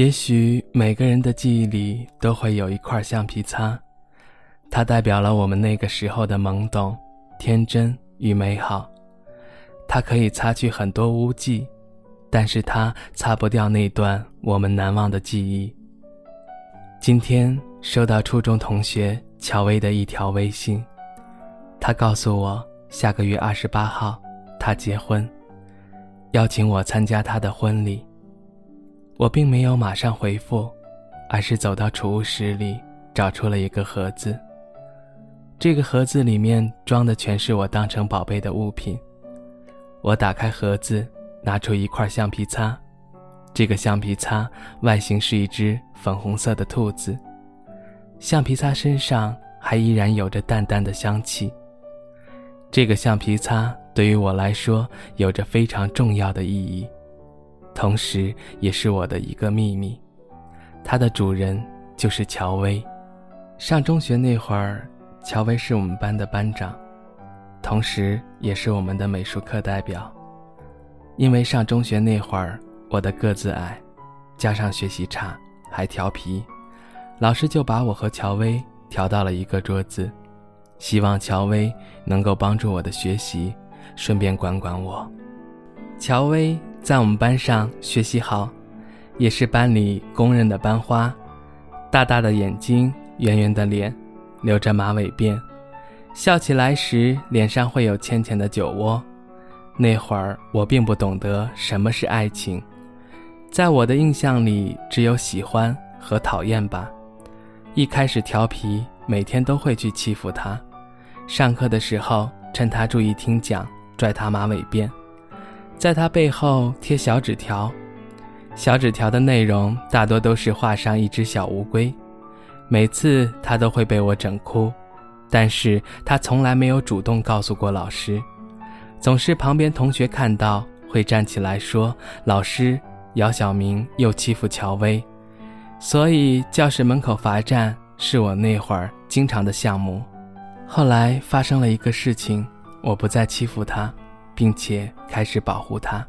也许每个人的记忆里都会有一块橡皮擦，它代表了我们那个时候的懵懂、天真与美好。它可以擦去很多污迹，但是它擦不掉那段我们难忘的记忆。今天收到初中同学乔薇的一条微信，她告诉我下个月二十八号她结婚，邀请我参加她的婚礼。我并没有马上回复，而是走到储物室里找出了一个盒子。这个盒子里面装的全是我当成宝贝的物品。我打开盒子，拿出一块橡皮擦。这个橡皮擦外形是一只粉红色的兔子，橡皮擦身上还依然有着淡淡的香气。这个橡皮擦对于我来说有着非常重要的意义，同时也是我的一个秘密。它的主人就是乔薇。上中学那会儿，乔薇是我们班的班长。同时，也是我们的美术课代表。因为上中学那会儿，我的个子矮，加上学习差，还调皮，老师就把我和乔薇调到了一个桌子，希望乔薇能够帮助我的学习，顺便管管我。乔薇在我们班上学习好，也是班里公认的班花，大大的眼睛，圆圆的脸，留着马尾辫。笑起来时，脸上会有浅浅的酒窝。那会儿我并不懂得什么是爱情，在我的印象里，只有喜欢和讨厌吧。一开始调皮，每天都会去欺负他。上课的时候，趁他注意听讲，拽他马尾辫，在他背后贴小纸条。小纸条的内容大多都是画上一只小乌龟，每次他都会被我整哭。但是他从来没有主动告诉过老师，总是旁边同学看到会站起来说：“老师，姚晓明又欺负乔薇。”所以教室门口罚站是我那会儿经常的项目。后来发生了一个事情，我不再欺负他，并且开始保护他。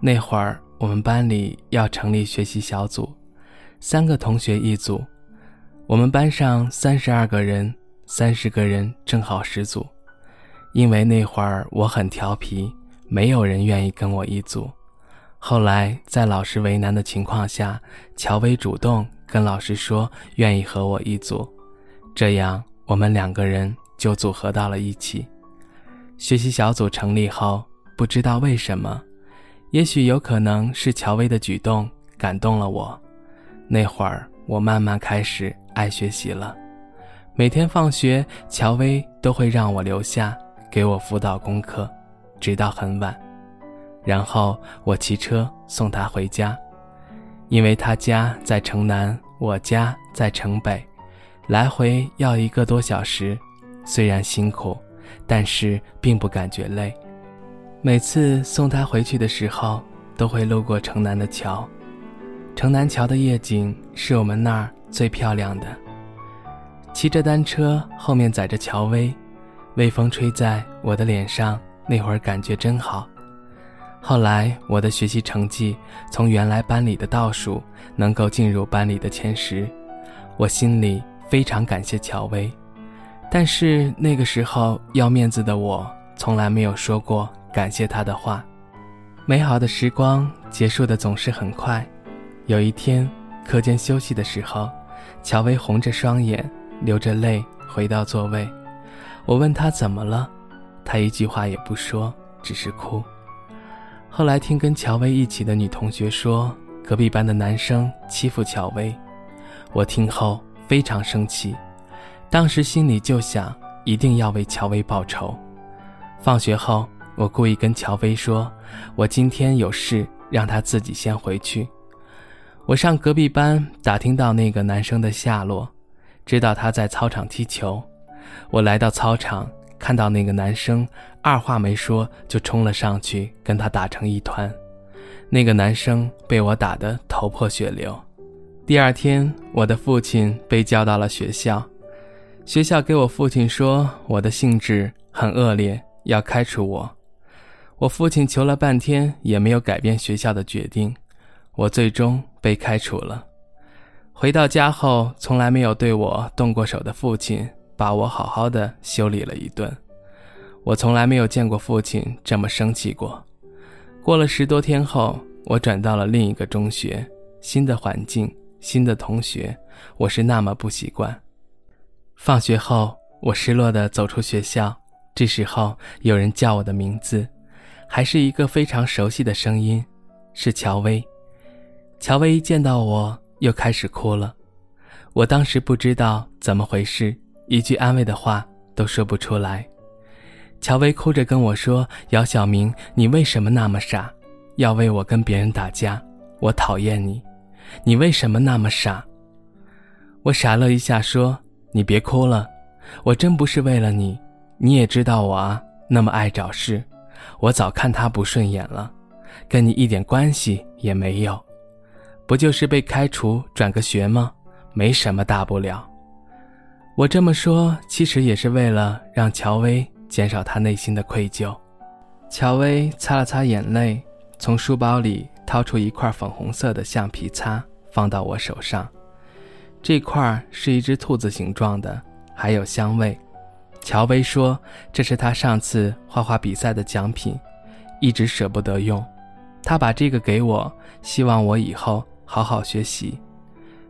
那会儿我们班里要成立学习小组，三个同学一组，我们班上三十二个人。三十个人正好十组，因为那会儿我很调皮，没有人愿意跟我一组。后来在老师为难的情况下，乔薇主动跟老师说愿意和我一组，这样我们两个人就组合到了一起。学习小组成立后，不知道为什么，也许有可能是乔薇的举动感动了我，那会儿我慢慢开始爱学习了。每天放学，乔薇都会让我留下给我辅导功课，直到很晚，然后我骑车送她回家，因为她家在城南，我家在城北，来回要一个多小时，虽然辛苦，但是并不感觉累。每次送她回去的时候，都会路过城南的桥，城南桥的夜景是我们那儿最漂亮的。骑着单车，后面载着乔薇，微风吹在我的脸上，那会儿感觉真好。后来我的学习成绩从原来班里的倒数，能够进入班里的前十，我心里非常感谢乔薇。但是那个时候要面子的我，从来没有说过感谢他的话。美好的时光结束的总是很快。有一天，课间休息的时候，乔薇红着双眼。流着泪回到座位，我问他怎么了，他一句话也不说，只是哭。后来听跟乔薇一起的女同学说，隔壁班的男生欺负乔薇，我听后非常生气，当时心里就想一定要为乔薇报仇。放学后，我故意跟乔薇说，我今天有事，让她自己先回去。我上隔壁班打听到那个男生的下落。知道他在操场踢球，我来到操场，看到那个男生，二话没说就冲了上去，跟他打成一团。那个男生被我打得头破血流。第二天，我的父亲被叫到了学校，学校给我父亲说我的性质很恶劣，要开除我。我父亲求了半天也没有改变学校的决定，我最终被开除了。回到家后，从来没有对我动过手的父亲，把我好好的修理了一顿。我从来没有见过父亲这么生气过。过了十多天后，我转到了另一个中学，新的环境，新的同学，我是那么不习惯。放学后，我失落地走出学校，这时候有人叫我的名字，还是一个非常熟悉的声音，是乔薇。乔薇一见到我。又开始哭了，我当时不知道怎么回事，一句安慰的话都说不出来。乔薇哭着跟我说：“姚晓明，你为什么那么傻，要为我跟别人打架？我讨厌你，你为什么那么傻？”我傻了一下，说：“你别哭了，我真不是为了你，你也知道我啊，那么爱找事，我早看他不顺眼了，跟你一点关系也没有。”不就是被开除转个学吗？没什么大不了。我这么说，其实也是为了让乔薇减少她内心的愧疚。乔薇擦了擦眼泪，从书包里掏出一块粉红色的橡皮擦，放到我手上。这块是一只兔子形状的，还有香味。乔薇说这是她上次画画比赛的奖品，一直舍不得用。她把这个给我，希望我以后。好好学习，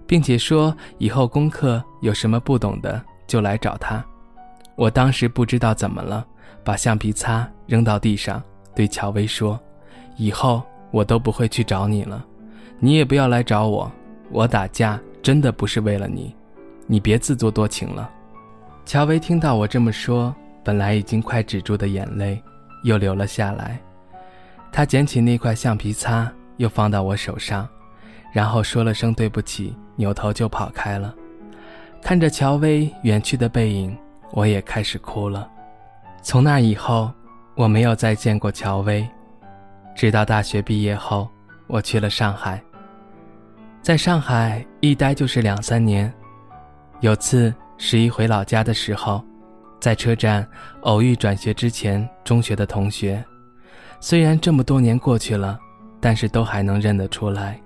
并且说以后功课有什么不懂的就来找他。我当时不知道怎么了，把橡皮擦扔到地上，对乔薇说：“以后我都不会去找你了，你也不要来找我。我打架真的不是为了你，你别自作多情了。”乔薇听到我这么说，本来已经快止住的眼泪又流了下来。她捡起那块橡皮擦，又放到我手上。然后说了声对不起，扭头就跑开了。看着乔薇远去的背影，我也开始哭了。从那以后，我没有再见过乔薇。直到大学毕业后，我去了上海。在上海一待就是两三年。有次十一回老家的时候，在车站偶遇转学之前中学的同学，虽然这么多年过去了，但是都还能认得出来。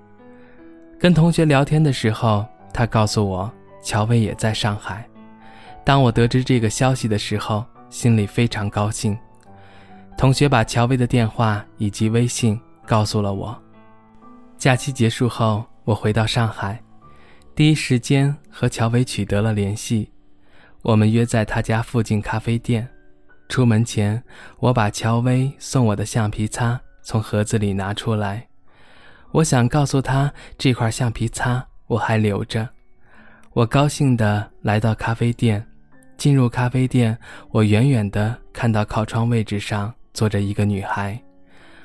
跟同学聊天的时候，他告诉我乔薇也在上海。当我得知这个消息的时候，心里非常高兴。同学把乔薇的电话以及微信告诉了我。假期结束后，我回到上海，第一时间和乔薇取得了联系。我们约在他家附近咖啡店。出门前，我把乔薇送我的橡皮擦从盒子里拿出来。我想告诉他，这块橡皮擦我还留着。我高兴地来到咖啡店，进入咖啡店，我远远地看到靠窗位置上坐着一个女孩，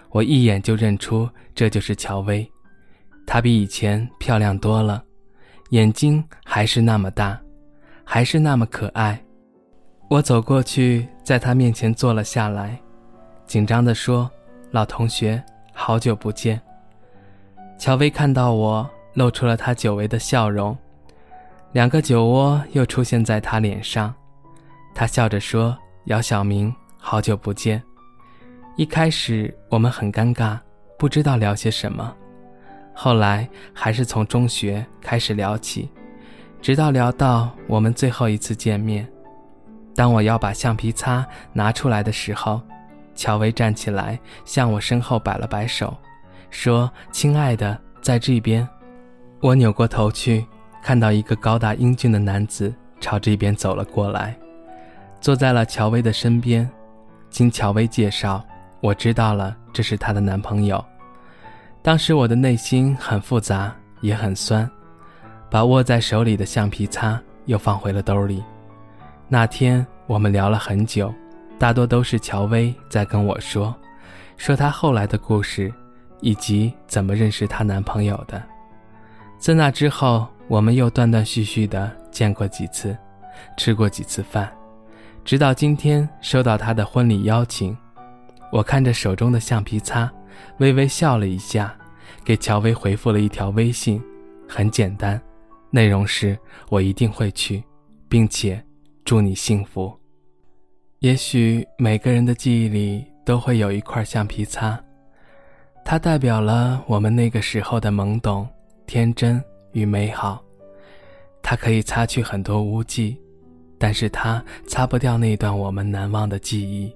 我一眼就认出这就是乔薇。她比以前漂亮多了，眼睛还是那么大，还是那么可爱。我走过去，在她面前坐了下来，紧张地说：“老同学，好久不见。”乔薇看到我，露出了她久违的笑容，两个酒窝又出现在她脸上。她笑着说：“姚晓明，好久不见。”一开始我们很尴尬，不知道聊些什么，后来还是从中学开始聊起，直到聊到我们最后一次见面。当我要把橡皮擦拿出来的时候，乔薇站起来向我身后摆了摆手。说：“亲爱的，在这边。”我扭过头去，看到一个高大英俊的男子朝这边走了过来，坐在了乔薇的身边。经乔薇介绍，我知道了这是她的男朋友。当时我的内心很复杂，也很酸，把握在手里的橡皮擦又放回了兜里。那天我们聊了很久，大多都是乔薇在跟我说，说她后来的故事。以及怎么认识她男朋友的，自那之后，我们又断断续续的见过几次，吃过几次饭，直到今天收到她的婚礼邀请。我看着手中的橡皮擦，微微笑了一下，给乔薇回复了一条微信，很简单，内容是我一定会去，并且祝你幸福。也许每个人的记忆里都会有一块橡皮擦。它代表了我们那个时候的懵懂、天真与美好。它可以擦去很多污迹，但是它擦不掉那段我们难忘的记忆。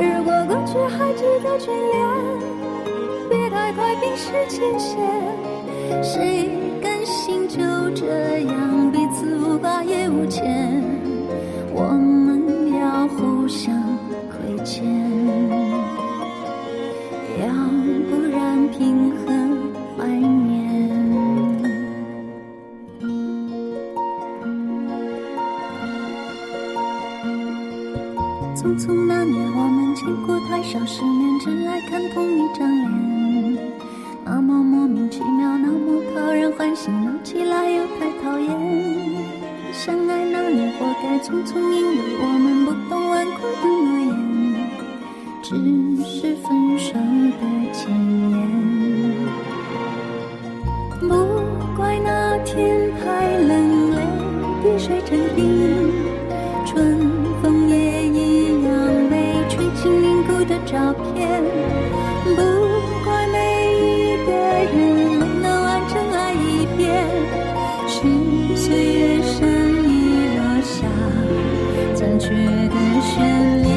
如果过去还值得眷恋，别太快冰释前嫌。谁甘心就这样彼此无挂也无牵？我们要互相亏欠，要不然凭何怀念？匆匆那年，我经过太少世面，只爱看同一张脸。觉得绚丽。